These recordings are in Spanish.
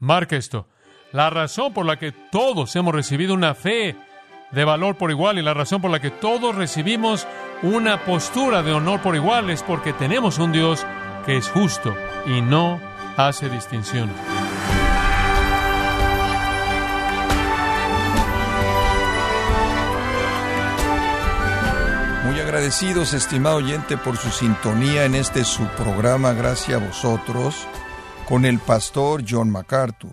Marca esto. La razón por la que todos hemos recibido una fe de valor por igual y la razón por la que todos recibimos una postura de honor por igual es porque tenemos un Dios que es justo y no hace distinciones. Muy agradecidos, estimado oyente, por su sintonía en este su programa Gracias a vosotros con el pastor John MacArthur.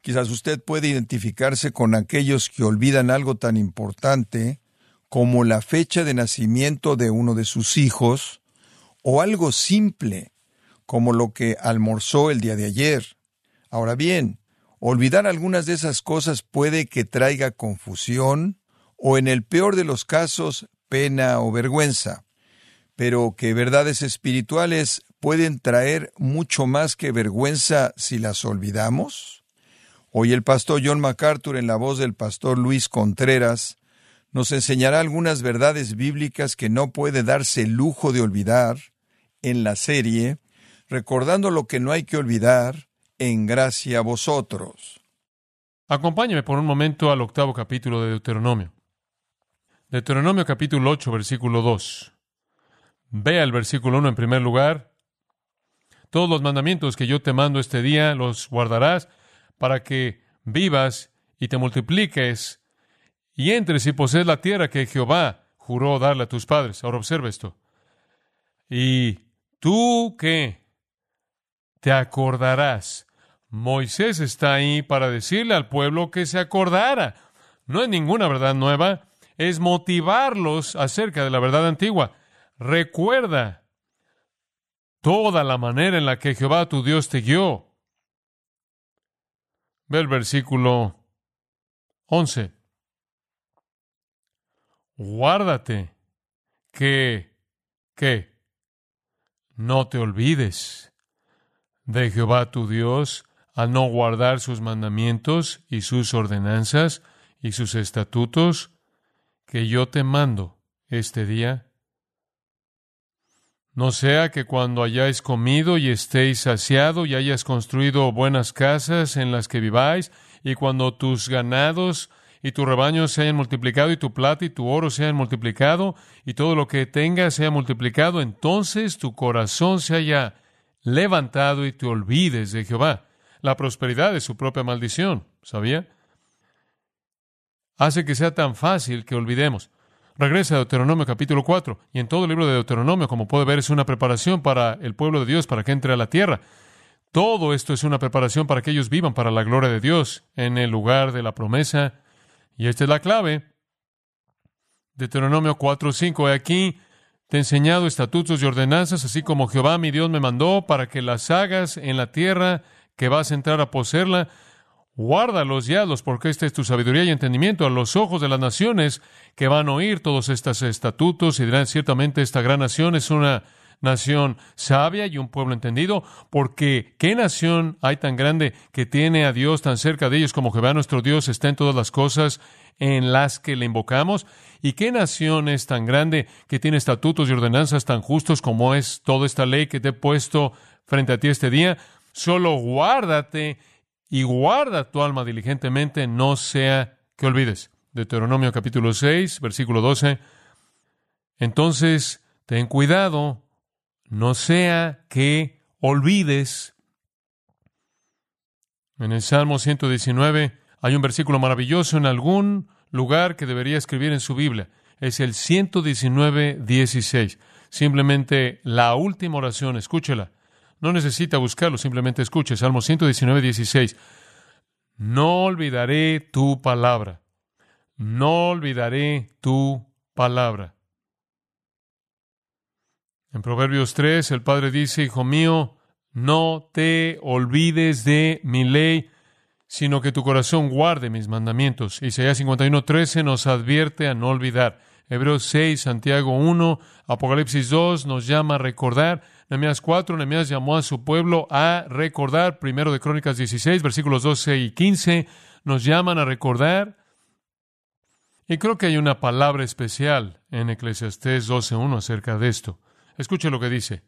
Quizás usted puede identificarse con aquellos que olvidan algo tan importante como la fecha de nacimiento de uno de sus hijos, o algo simple como lo que almorzó el día de ayer. Ahora bien, olvidar algunas de esas cosas puede que traiga confusión o en el peor de los casos pena o vergüenza, pero que verdades espirituales pueden traer mucho más que vergüenza si las olvidamos. Hoy el pastor John MacArthur en la voz del pastor Luis Contreras nos enseñará algunas verdades bíblicas que no puede darse el lujo de olvidar en la serie Recordando lo que no hay que olvidar en gracia a vosotros. Acompáñame por un momento al octavo capítulo de Deuteronomio. Deuteronomio capítulo 8, versículo 2. Vea el versículo 1 en primer lugar. Todos los mandamientos que yo te mando este día los guardarás para que vivas y te multipliques y entres y posees la tierra que Jehová juró darle a tus padres. Ahora observa esto. Y tú qué? te acordarás. Moisés está ahí para decirle al pueblo que se acordara. No es ninguna verdad nueva, es motivarlos acerca de la verdad antigua. Recuerda toda la manera en la que Jehová tu Dios te guió. Ve el versículo 11. Guárdate que, que, no te olvides de Jehová tu Dios al no guardar sus mandamientos y sus ordenanzas y sus estatutos que yo te mando este día? No sea que cuando hayáis comido y estéis saciado y hayas construido buenas casas en las que viváis, y cuando tus ganados y tus rebaños se hayan multiplicado, y tu plata y tu oro se hayan multiplicado, y todo lo que tengas sea multiplicado, entonces tu corazón se haya levantado y te olvides de Jehová. La prosperidad es su propia maldición, ¿sabía? Hace que sea tan fácil que olvidemos. Regresa a Deuteronomio capítulo 4, y en todo el libro de Deuteronomio, como puede ver, es una preparación para el pueblo de Dios para que entre a la tierra. Todo esto es una preparación para que ellos vivan para la gloria de Dios en el lugar de la promesa. Y esta es la clave. Deuteronomio 4, 5. Aquí te he enseñado estatutos y ordenanzas, así como Jehová mi Dios me mandó, para que las hagas en la tierra que vas a entrar a poseerla. Guárdalos y hazlos, porque esta es tu sabiduría y entendimiento a los ojos de las naciones que van a oír todos estos estatutos y dirán, ciertamente esta gran nación es una nación sabia y un pueblo entendido, porque ¿qué nación hay tan grande que tiene a Dios tan cerca de ellos como Jehová nuestro Dios está en todas las cosas en las que le invocamos? ¿Y qué nación es tan grande que tiene estatutos y ordenanzas tan justos como es toda esta ley que te he puesto frente a ti este día? Solo guárdate y guarda tu alma diligentemente, no sea que olvides. Deuteronomio capítulo 6, versículo 12. Entonces, ten cuidado, no sea que olvides. En el Salmo 119 hay un versículo maravilloso en algún lugar que debería escribir en su Biblia. Es el 119, 16. Simplemente la última oración, escúchela. No necesita buscarlo, simplemente escuche. Salmo 119, 16. No olvidaré tu palabra. No olvidaré tu palabra. En Proverbios 3, el Padre dice, Hijo mío, no te olvides de mi ley, sino que tu corazón guarde mis mandamientos. Isaías 51:13 nos advierte a no olvidar. Hebreos 6, Santiago 1, Apocalipsis 2 nos llama a recordar. Nehemías 4, Nehemías llamó a su pueblo a recordar. Primero de Crónicas 16, versículos 12 y 15 nos llaman a recordar. Y creo que hay una palabra especial en Eclesiastés 12.1 acerca de esto. Escuche lo que dice.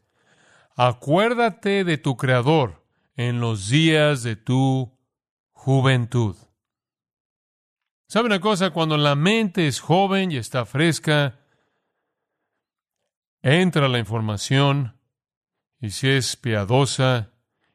Acuérdate de tu Creador en los días de tu juventud. ¿Sabe una cosa? Cuando la mente es joven y está fresca, entra la información y si es piadosa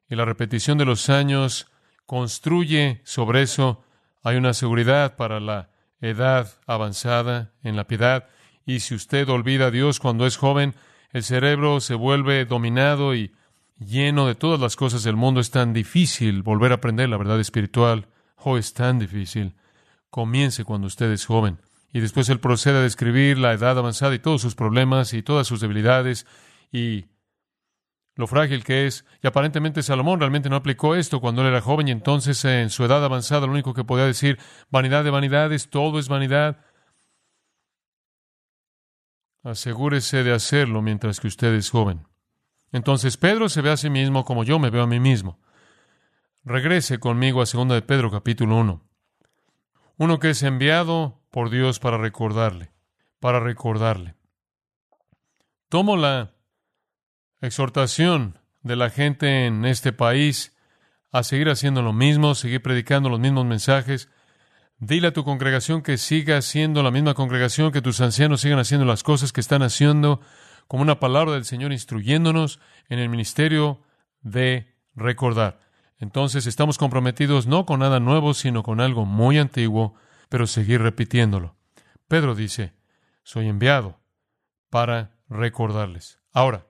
y la repetición de los años construye sobre eso, hay una seguridad para la edad avanzada en la piedad. Y si usted olvida a Dios cuando es joven, el cerebro se vuelve dominado y lleno de todas las cosas del mundo. Es tan difícil volver a aprender la verdad espiritual. Oh, es tan difícil. Comience cuando usted es joven. Y después él procede a describir la edad avanzada y todos sus problemas y todas sus debilidades y lo frágil que es. Y aparentemente Salomón realmente no aplicó esto cuando él era joven y entonces en su edad avanzada lo único que podía decir, vanidad de vanidades, todo es vanidad. Asegúrese de hacerlo mientras que usted es joven. Entonces Pedro se ve a sí mismo como yo me veo a mí mismo. Regrese conmigo a 2 de Pedro capítulo 1. Uno que es enviado por Dios para recordarle, para recordarle. Tomo la exhortación de la gente en este país a seguir haciendo lo mismo, seguir predicando los mismos mensajes. Dile a tu congregación que siga siendo la misma congregación, que tus ancianos sigan haciendo las cosas que están haciendo, como una palabra del Señor instruyéndonos en el ministerio de recordar. Entonces estamos comprometidos no con nada nuevo, sino con algo muy antiguo, pero seguir repitiéndolo. Pedro dice, soy enviado para recordarles. Ahora,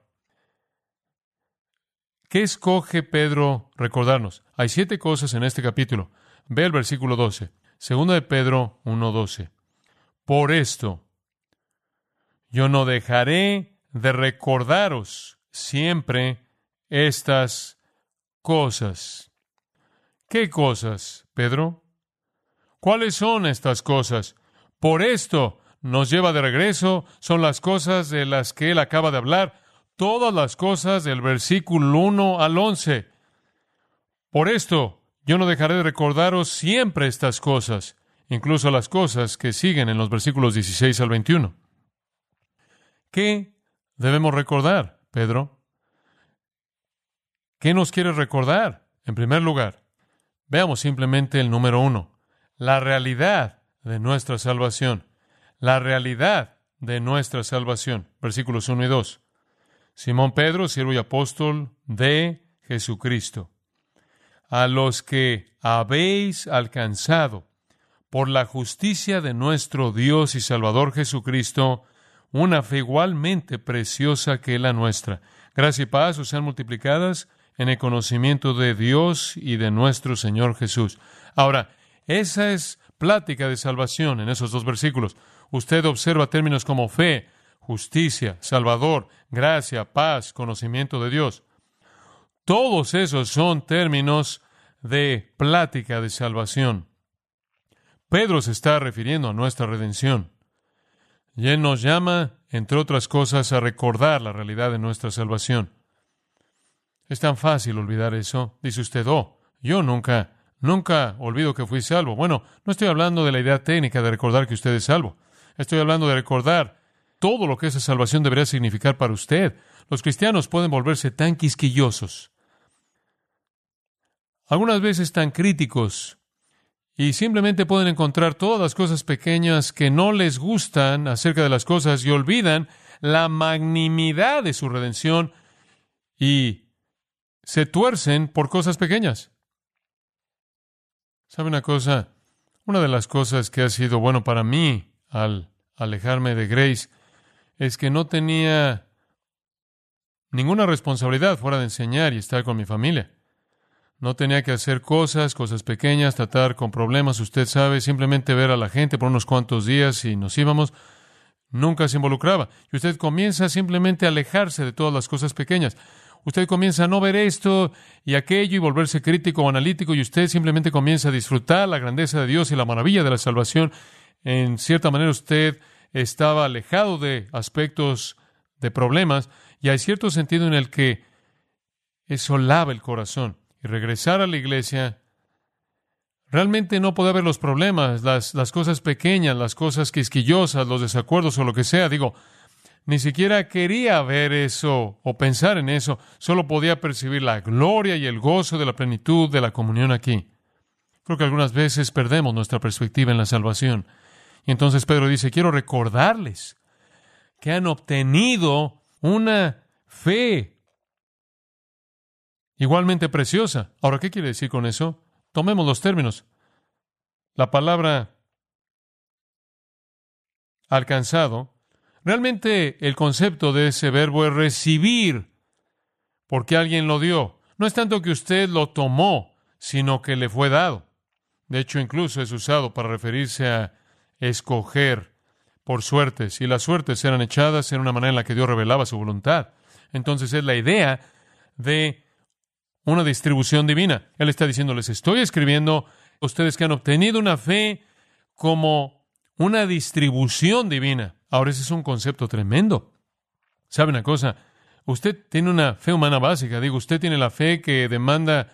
¿qué escoge Pedro recordarnos? Hay siete cosas en este capítulo. Ve el versículo 12. Segunda de Pedro 1.12. Por esto, yo no dejaré de recordaros siempre estas cosas. ¿Qué cosas, Pedro? ¿Cuáles son estas cosas? Por esto nos lleva de regreso, son las cosas de las que él acaba de hablar, todas las cosas del versículo 1 al 11. Por esto yo no dejaré de recordaros siempre estas cosas, incluso las cosas que siguen en los versículos 16 al 21. ¿Qué debemos recordar, Pedro? ¿Qué nos quiere recordar? En primer lugar, veamos simplemente el número uno, la realidad de nuestra salvación. La realidad de nuestra salvación. Versículos 1 y 2. Simón Pedro, siervo y apóstol de Jesucristo. A los que habéis alcanzado por la justicia de nuestro Dios y Salvador Jesucristo, una fe igualmente preciosa que la nuestra. Gracia y paz os sean multiplicadas en el conocimiento de Dios y de nuestro Señor Jesús. Ahora, esa es plática de salvación en esos dos versículos. Usted observa términos como fe, justicia, salvador, gracia, paz, conocimiento de Dios. Todos esos son términos de plática de salvación. Pedro se está refiriendo a nuestra redención. Y Él nos llama, entre otras cosas, a recordar la realidad de nuestra salvación. Es tan fácil olvidar eso. Dice usted, oh, yo nunca, nunca olvido que fui salvo. Bueno, no estoy hablando de la idea técnica de recordar que usted es salvo. Estoy hablando de recordar todo lo que esa salvación debería significar para usted. Los cristianos pueden volverse tan quisquillosos, algunas veces tan críticos y simplemente pueden encontrar todas las cosas pequeñas que no les gustan acerca de las cosas y olvidan la magnimidad de su redención y se tuercen por cosas pequeñas. ¿Sabe una cosa? Una de las cosas que ha sido bueno para mí al alejarme de Grace es que no tenía ninguna responsabilidad fuera de enseñar y estar con mi familia. No tenía que hacer cosas, cosas pequeñas, tratar con problemas, usted sabe, simplemente ver a la gente por unos cuantos días y nos íbamos. Nunca se involucraba. Y usted comienza simplemente a alejarse de todas las cosas pequeñas. Usted comienza a no ver esto y aquello y volverse crítico o analítico y usted simplemente comienza a disfrutar la grandeza de Dios y la maravilla de la salvación. En cierta manera usted estaba alejado de aspectos de problemas y hay cierto sentido en el que eso lava el corazón y regresar a la iglesia, realmente no puede haber los problemas, las, las cosas pequeñas, las cosas quisquillosas, los desacuerdos o lo que sea. Digo, ni siquiera quería ver eso o pensar en eso, solo podía percibir la gloria y el gozo de la plenitud de la comunión aquí. Creo que algunas veces perdemos nuestra perspectiva en la salvación. Y entonces Pedro dice, quiero recordarles que han obtenido una fe igualmente preciosa. Ahora, ¿qué quiere decir con eso? Tomemos los términos. La palabra alcanzado, realmente el concepto de ese verbo es recibir, porque alguien lo dio. No es tanto que usted lo tomó, sino que le fue dado. De hecho, incluso es usado para referirse a escoger por suertes, y las suertes eran echadas en una manera en la que Dios revelaba su voluntad. Entonces es la idea de una distribución divina. Él está diciendo, les estoy escribiendo ustedes que han obtenido una fe como una distribución divina. Ahora ese es un concepto tremendo. ¿Sabe una cosa? Usted tiene una fe humana básica. Digo, usted tiene la fe que demanda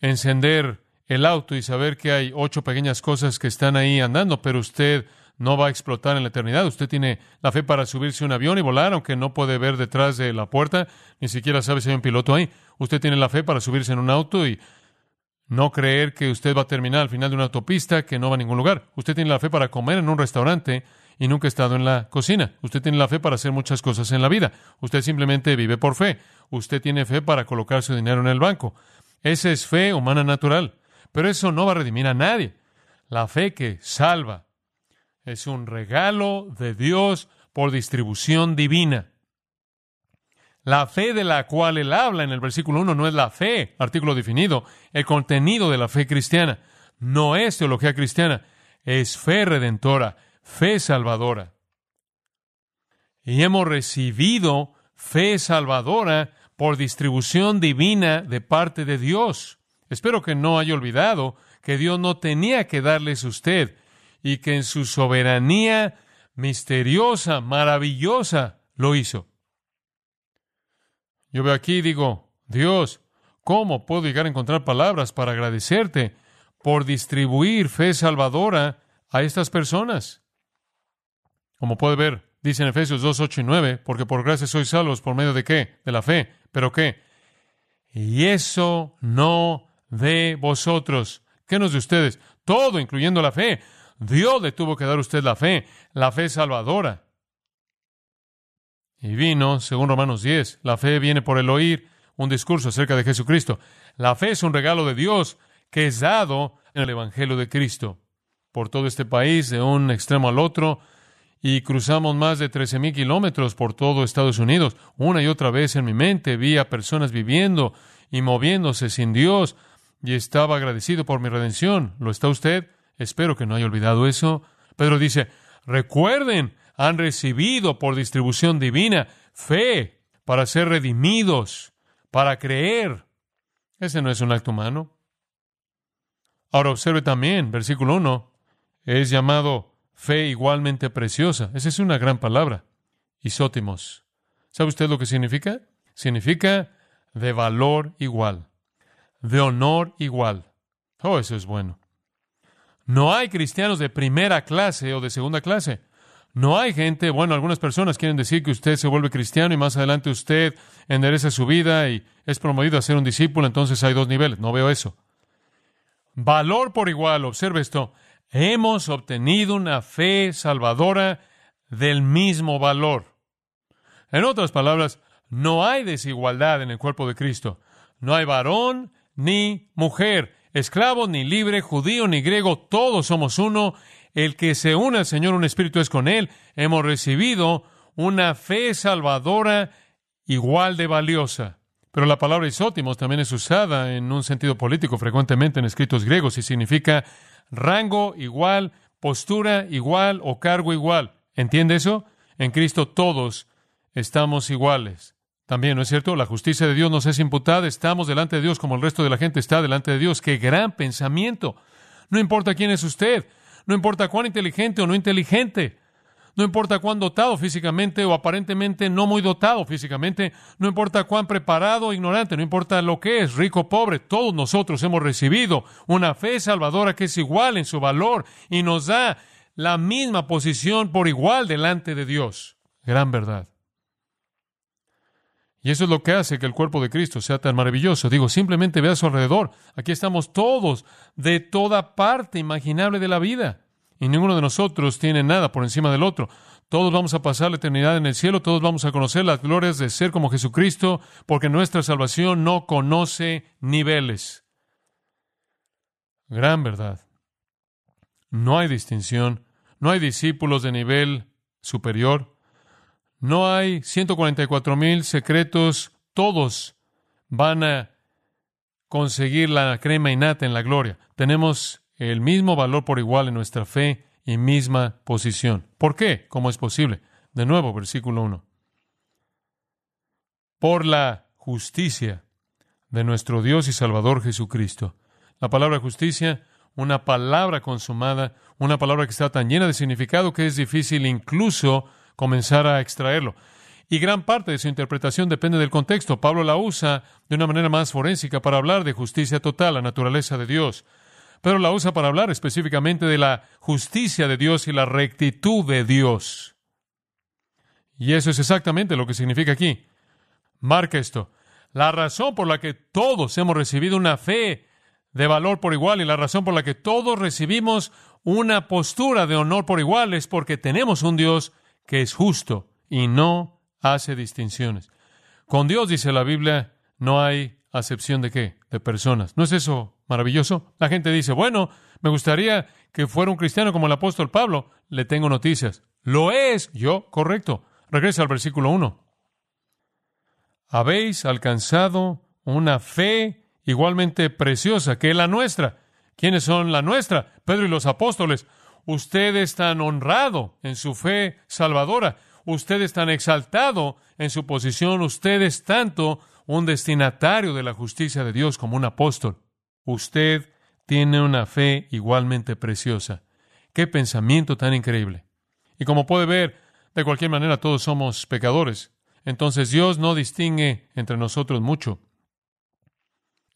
encender el auto y saber que hay ocho pequeñas cosas que están ahí andando, pero usted no va a explotar en la eternidad. Usted tiene la fe para subirse a un avión y volar, aunque no puede ver detrás de la puerta, ni siquiera sabe si hay un piloto ahí. Usted tiene la fe para subirse en un auto y no creer que usted va a terminar al final de una autopista que no va a ningún lugar. Usted tiene la fe para comer en un restaurante y nunca ha estado en la cocina. Usted tiene la fe para hacer muchas cosas en la vida. Usted simplemente vive por fe. Usted tiene fe para colocar su dinero en el banco. Esa es fe humana natural. Pero eso no va a redimir a nadie. La fe que salva es un regalo de Dios por distribución divina. La fe de la cual él habla en el versículo 1 no es la fe, artículo definido, el contenido de la fe cristiana. No es teología cristiana, es fe redentora, fe salvadora. Y hemos recibido fe salvadora por distribución divina de parte de Dios. Espero que no haya olvidado que Dios no tenía que darles usted y que en su soberanía misteriosa, maravillosa, lo hizo. Yo veo aquí y digo, Dios, ¿cómo puedo llegar a encontrar palabras para agradecerte por distribuir fe salvadora a estas personas? Como puede ver, dice en Efesios 2, 8 y 9, porque por gracia sois salvos por medio de qué? De la fe. ¿Pero qué? Y eso no de vosotros. ¿Qué nos de ustedes? Todo, incluyendo la fe. Dios le tuvo que dar a usted la fe, la fe salvadora. Y vino, según Romanos 10, la fe viene por el oír un discurso acerca de Jesucristo. La fe es un regalo de Dios que es dado en el Evangelio de Cristo por todo este país, de un extremo al otro, y cruzamos más de trece mil kilómetros por todo Estados Unidos. Una y otra vez en mi mente vi a personas viviendo y moviéndose sin Dios, y estaba agradecido por mi redención. ¿Lo está usted? Espero que no haya olvidado eso. Pedro dice, recuerden, han recibido por distribución divina fe para ser redimidos, para creer. Ese no es un acto humano. Ahora observe también, versículo 1, es llamado fe igualmente preciosa. Esa es una gran palabra. Isótimos. ¿Sabe usted lo que significa? Significa de valor igual, de honor igual. Oh, eso es bueno. No hay cristianos de primera clase o de segunda clase. No hay gente, bueno, algunas personas quieren decir que usted se vuelve cristiano y más adelante usted endereza su vida y es promovido a ser un discípulo, entonces hay dos niveles. No veo eso. Valor por igual, observe esto. Hemos obtenido una fe salvadora del mismo valor. En otras palabras, no hay desigualdad en el cuerpo de Cristo. No hay varón ni mujer esclavo ni libre, judío ni griego, todos somos uno. El que se une al Señor, un espíritu es con Él. Hemos recibido una fe salvadora igual de valiosa. Pero la palabra isótimos también es usada en un sentido político frecuentemente en escritos griegos y significa rango igual, postura igual o cargo igual. ¿Entiende eso? En Cristo todos estamos iguales. También, ¿no es cierto? La justicia de Dios nos es imputada, estamos delante de Dios como el resto de la gente está delante de Dios. ¡Qué gran pensamiento! No importa quién es usted, no importa cuán inteligente o no inteligente, no importa cuán dotado físicamente o aparentemente no muy dotado físicamente, no importa cuán preparado o ignorante, no importa lo que es, rico o pobre, todos nosotros hemos recibido una fe salvadora que es igual en su valor y nos da la misma posición por igual delante de Dios. Gran verdad. Y eso es lo que hace que el cuerpo de Cristo sea tan maravilloso. Digo, simplemente ve a su alrededor. Aquí estamos todos, de toda parte imaginable de la vida. Y ninguno de nosotros tiene nada por encima del otro. Todos vamos a pasar la eternidad en el cielo, todos vamos a conocer las glorias de ser como Jesucristo, porque nuestra salvación no conoce niveles. Gran verdad. No hay distinción, no hay discípulos de nivel superior, no hay 144 mil secretos, todos van a conseguir la crema innata en la gloria. Tenemos el mismo valor por igual en nuestra fe y misma posición. ¿Por qué? ¿Cómo es posible? De nuevo, versículo 1. Por la justicia de nuestro Dios y Salvador Jesucristo. La palabra justicia, una palabra consumada, una palabra que está tan llena de significado que es difícil incluso comenzar a extraerlo. Y gran parte de su interpretación depende del contexto. Pablo la usa de una manera más forénsica para hablar de justicia total, la naturaleza de Dios. Pero la usa para hablar específicamente de la justicia de Dios y la rectitud de Dios. Y eso es exactamente lo que significa aquí. Marca esto. La razón por la que todos hemos recibido una fe de valor por igual y la razón por la que todos recibimos una postura de honor por igual es porque tenemos un Dios que es justo y no hace distinciones. Con Dios, dice la Biblia, no hay acepción de qué? De personas. ¿No es eso maravilloso? La gente dice, bueno, me gustaría que fuera un cristiano como el apóstol Pablo. Le tengo noticias. Lo es. Yo, correcto. Regresa al versículo 1. Habéis alcanzado una fe igualmente preciosa que la nuestra. ¿Quiénes son la nuestra? Pedro y los apóstoles. Usted es tan honrado en su fe salvadora. Usted es tan exaltado en su posición. Usted es tanto un destinatario de la justicia de Dios como un apóstol. Usted tiene una fe igualmente preciosa. Qué pensamiento tan increíble. Y como puede ver, de cualquier manera todos somos pecadores. Entonces Dios no distingue entre nosotros mucho.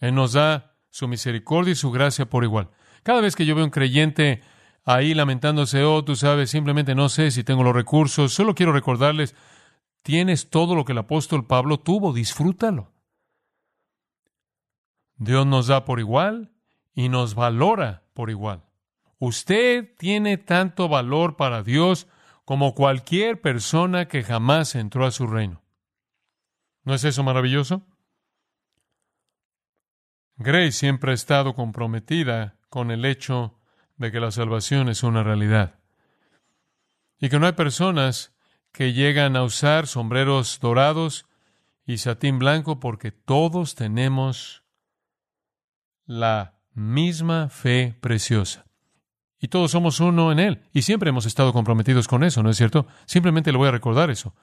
Él nos da su misericordia y su gracia por igual. Cada vez que yo veo un creyente ahí lamentándose, oh, tú sabes, simplemente no sé si tengo los recursos. Solo quiero recordarles, tienes todo lo que el apóstol Pablo tuvo, disfrútalo. Dios nos da por igual y nos valora por igual. Usted tiene tanto valor para Dios como cualquier persona que jamás entró a su reino. ¿No es eso maravilloso? Grace siempre ha estado comprometida con el hecho de que la salvación es una realidad. Y que no hay personas que llegan a usar sombreros dorados y satín blanco porque todos tenemos la misma fe preciosa. Y todos somos uno en Él. Y siempre hemos estado comprometidos con eso, ¿no es cierto? Simplemente le voy a recordar eso.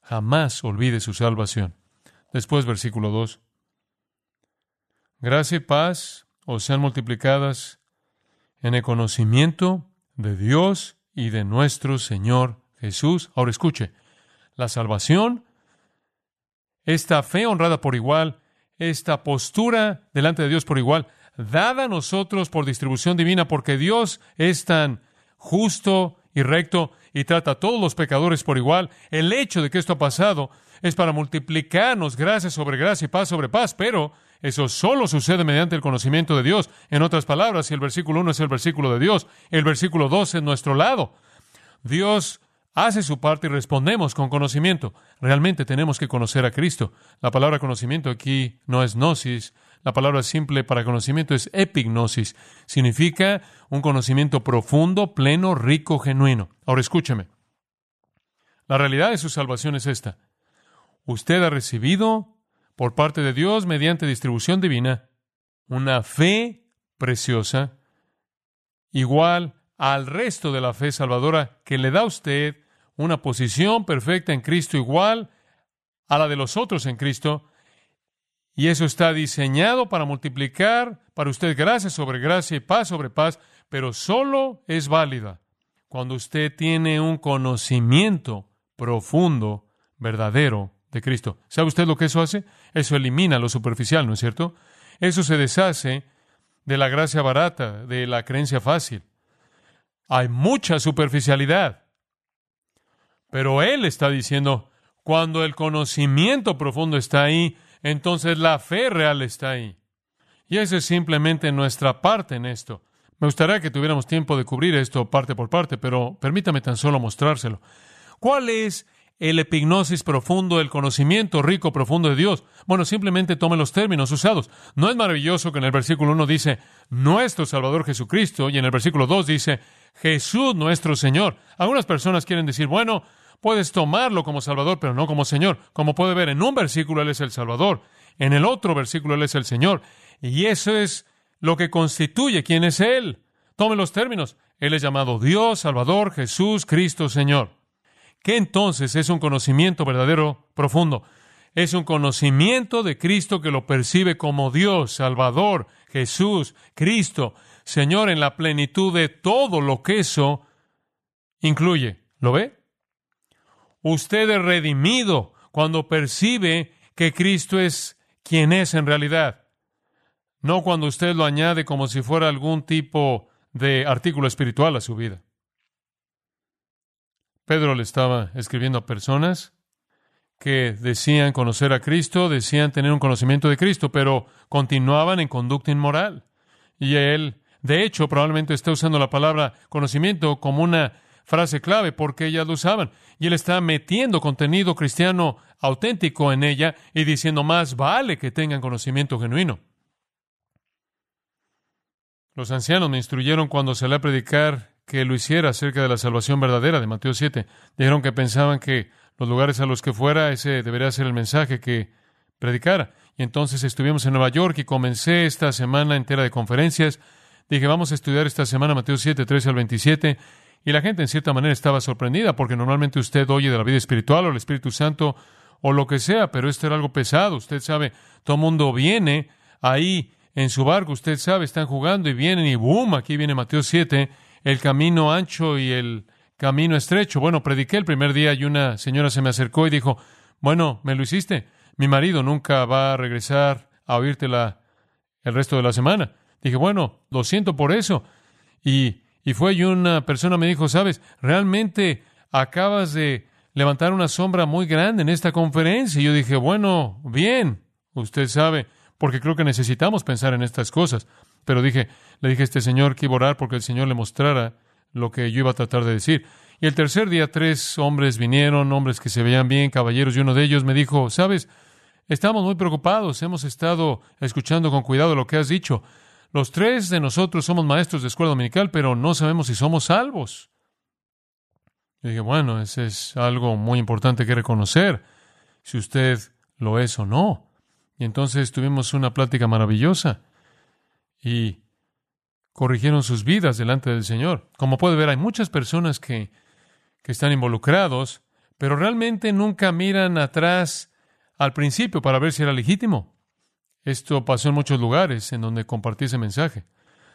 Jamás olvide su salvación. Después, versículo 2. Gracia y paz os sean multiplicadas en el conocimiento de Dios y de nuestro Señor Jesús. Ahora escuche, la salvación, esta fe honrada por igual, esta postura delante de Dios por igual, dada a nosotros por distribución divina, porque Dios es tan justo y recto y trata a todos los pecadores por igual, el hecho de que esto ha pasado es para multiplicarnos gracia sobre gracia y paz sobre paz, pero eso solo sucede mediante el conocimiento de Dios. En otras palabras, si el versículo 1 es el versículo de Dios, el versículo 2 es nuestro lado. Dios hace su parte y respondemos con conocimiento. Realmente tenemos que conocer a Cristo. La palabra conocimiento aquí no es gnosis. La palabra simple para conocimiento es epignosis. Significa un conocimiento profundo, pleno, rico, genuino. Ahora escúcheme. La realidad de su salvación es esta. Usted ha recibido por parte de Dios mediante distribución divina una fe preciosa igual al resto de la fe salvadora que le da a usted una posición perfecta en Cristo igual a la de los otros en Cristo. Y eso está diseñado para multiplicar para usted gracia sobre gracia y paz sobre paz, pero solo es válida cuando usted tiene un conocimiento profundo, verdadero de Cristo. ¿Sabe usted lo que eso hace? Eso elimina lo superficial, ¿no es cierto? Eso se deshace de la gracia barata, de la creencia fácil. Hay mucha superficialidad. Pero Él está diciendo, Cuando el conocimiento profundo está ahí, entonces la fe real está ahí. Y esa es simplemente nuestra parte en esto. Me gustaría que tuviéramos tiempo de cubrir esto parte por parte, pero permítame tan solo mostrárselo. ¿Cuál es el epignosis profundo, el conocimiento rico profundo de Dios? Bueno, simplemente tome los términos usados. ¿No es maravilloso que en el versículo 1 dice nuestro Salvador Jesucristo y en el versículo 2 dice Jesús nuestro Señor? Algunas personas quieren decir, bueno, puedes tomarlo como Salvador, pero no como Señor. Como puede ver, en un versículo Él es el Salvador, en el otro versículo Él es el Señor. Y eso es lo que constituye quién es Él. Tome los términos. Él es llamado Dios, Salvador, Jesús, Cristo, Señor. ¿Qué entonces es un conocimiento verdadero, profundo? Es un conocimiento de Cristo que lo percibe como Dios, Salvador, Jesús, Cristo, Señor, en la plenitud de todo lo que eso incluye. ¿Lo ve? Usted es redimido cuando percibe que Cristo es quien es en realidad. No cuando usted lo añade como si fuera algún tipo de artículo espiritual a su vida. Pedro le estaba escribiendo a personas que decían conocer a Cristo, decían tener un conocimiento de Cristo, pero continuaban en conducta inmoral. Y él, de hecho, probablemente está usando la palabra conocimiento como una frase clave porque ellas lo usaban. Y él está metiendo contenido cristiano auténtico en ella y diciendo más vale que tengan conocimiento genuino. Los ancianos me instruyeron cuando se le a predicar que lo hiciera acerca de la salvación verdadera de Mateo 7. Dijeron que pensaban que los lugares a los que fuera, ese debería ser el mensaje que predicara. Y entonces estuvimos en Nueva York y comencé esta semana entera de conferencias. Dije, vamos a estudiar esta semana Mateo 7, 13 al 27. Y la gente en cierta manera estaba sorprendida porque normalmente usted oye de la vida espiritual o el Espíritu Santo o lo que sea, pero esto era algo pesado. Usted sabe, todo mundo viene ahí en su barco, usted sabe, están jugando y vienen y boom, aquí viene Mateo 7, el camino ancho y el camino estrecho. Bueno, prediqué el primer día y una señora se me acercó y dijo, bueno, me lo hiciste. Mi marido nunca va a regresar a oírtela el resto de la semana. Dije, bueno, lo siento por eso. Y y fue y una persona me dijo, sabes, realmente acabas de levantar una sombra muy grande en esta conferencia. Y yo dije, bueno, bien, usted sabe, porque creo que necesitamos pensar en estas cosas. Pero dije, le dije a este señor que iba a orar porque el Señor le mostrara lo que yo iba a tratar de decir. Y el tercer día tres hombres vinieron, hombres que se veían bien, caballeros, y uno de ellos me dijo, sabes, estamos muy preocupados, hemos estado escuchando con cuidado lo que has dicho. Los tres de nosotros somos maestros de escuela dominical, pero no sabemos si somos salvos. Y dije, bueno, ese es algo muy importante que reconocer, si usted lo es o no. Y entonces tuvimos una plática maravillosa y corrigieron sus vidas delante del Señor. Como puede ver, hay muchas personas que, que están involucrados, pero realmente nunca miran atrás al principio para ver si era legítimo. Esto pasó en muchos lugares en donde compartí ese mensaje.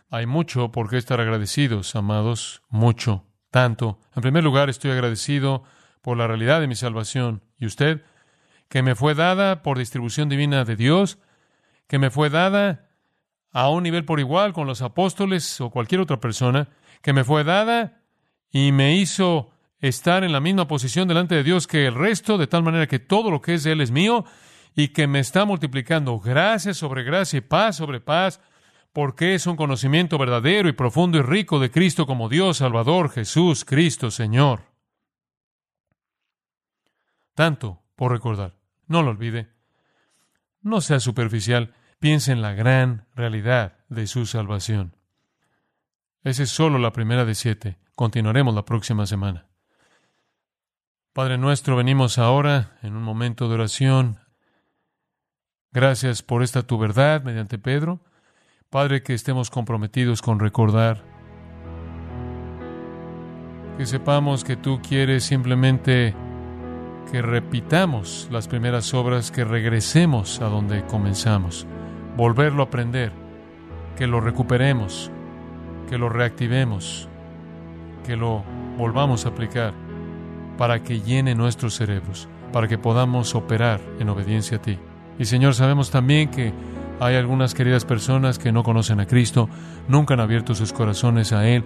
Hay mucho por qué estar agradecidos, amados, mucho, tanto. En primer lugar, estoy agradecido por la realidad de mi salvación. ¿Y usted? Que me fue dada por distribución divina de Dios, que me fue dada a un nivel por igual con los apóstoles o cualquier otra persona, que me fue dada y me hizo estar en la misma posición delante de Dios que el resto, de tal manera que todo lo que es de Él es mío, y que me está multiplicando gracia sobre gracia y paz sobre paz, porque es un conocimiento verdadero y profundo y rico de Cristo como Dios, Salvador, Jesús, Cristo, Señor. Tanto por recordar. No lo olvide. No sea superficial. Piense en la gran realidad de su salvación. Esa es solo la primera de siete. Continuaremos la próxima semana. Padre nuestro, venimos ahora en un momento de oración Gracias por esta tu verdad mediante Pedro. Padre, que estemos comprometidos con recordar. Que sepamos que tú quieres simplemente que repitamos las primeras obras, que regresemos a donde comenzamos, volverlo a aprender, que lo recuperemos, que lo reactivemos, que lo volvamos a aplicar para que llene nuestros cerebros, para que podamos operar en obediencia a ti. Y Señor, sabemos también que hay algunas queridas personas que no conocen a Cristo, nunca han abierto sus corazones a Él,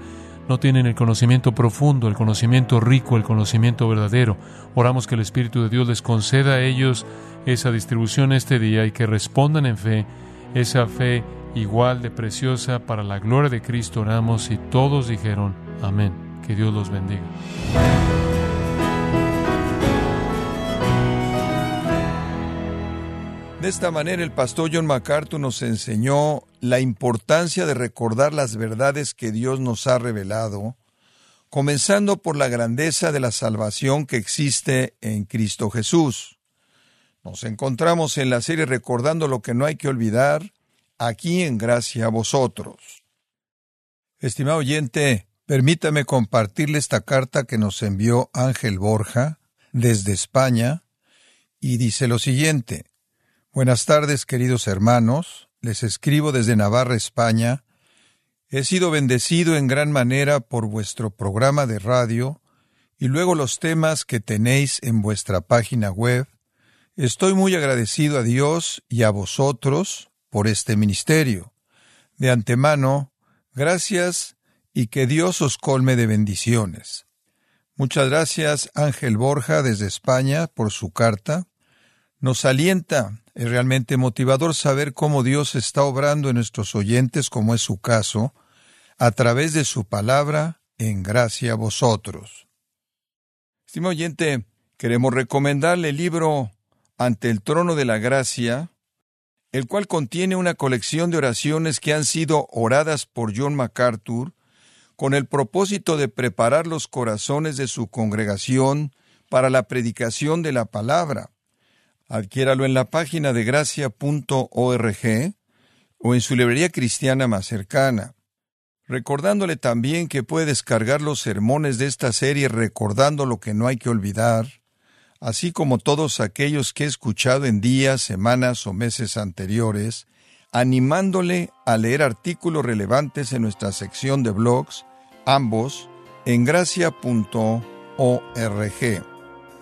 no tienen el conocimiento profundo, el conocimiento rico, el conocimiento verdadero. Oramos que el Espíritu de Dios les conceda a ellos esa distribución este día y que respondan en fe, esa fe igual de preciosa para la gloria de Cristo oramos y todos dijeron amén. Que Dios los bendiga. De esta manera el pastor John MacArthur nos enseñó la importancia de recordar las verdades que Dios nos ha revelado, comenzando por la grandeza de la salvación que existe en Cristo Jesús. Nos encontramos en la serie Recordando lo que no hay que olvidar, aquí en gracia a vosotros. Estimado oyente, permítame compartirle esta carta que nos envió Ángel Borja desde España y dice lo siguiente. Buenas tardes, queridos hermanos. Les escribo desde Navarra, España. He sido bendecido en gran manera por vuestro programa de radio y luego los temas que tenéis en vuestra página web. Estoy muy agradecido a Dios y a vosotros por este ministerio. De antemano, gracias y que Dios os colme de bendiciones. Muchas gracias Ángel Borja desde España por su carta. Nos alienta es realmente motivador saber cómo Dios está obrando en nuestros oyentes, como es su caso, a través de su palabra, en gracia a vosotros. Estimado oyente, queremos recomendarle el libro Ante el trono de la gracia, el cual contiene una colección de oraciones que han sido oradas por John MacArthur con el propósito de preparar los corazones de su congregación para la predicación de la palabra. Adquiéralo en la página de gracia.org o en su librería cristiana más cercana. Recordándole también que puede descargar los sermones de esta serie recordando lo que no hay que olvidar, así como todos aquellos que he escuchado en días, semanas o meses anteriores, animándole a leer artículos relevantes en nuestra sección de blogs, ambos en gracia.org.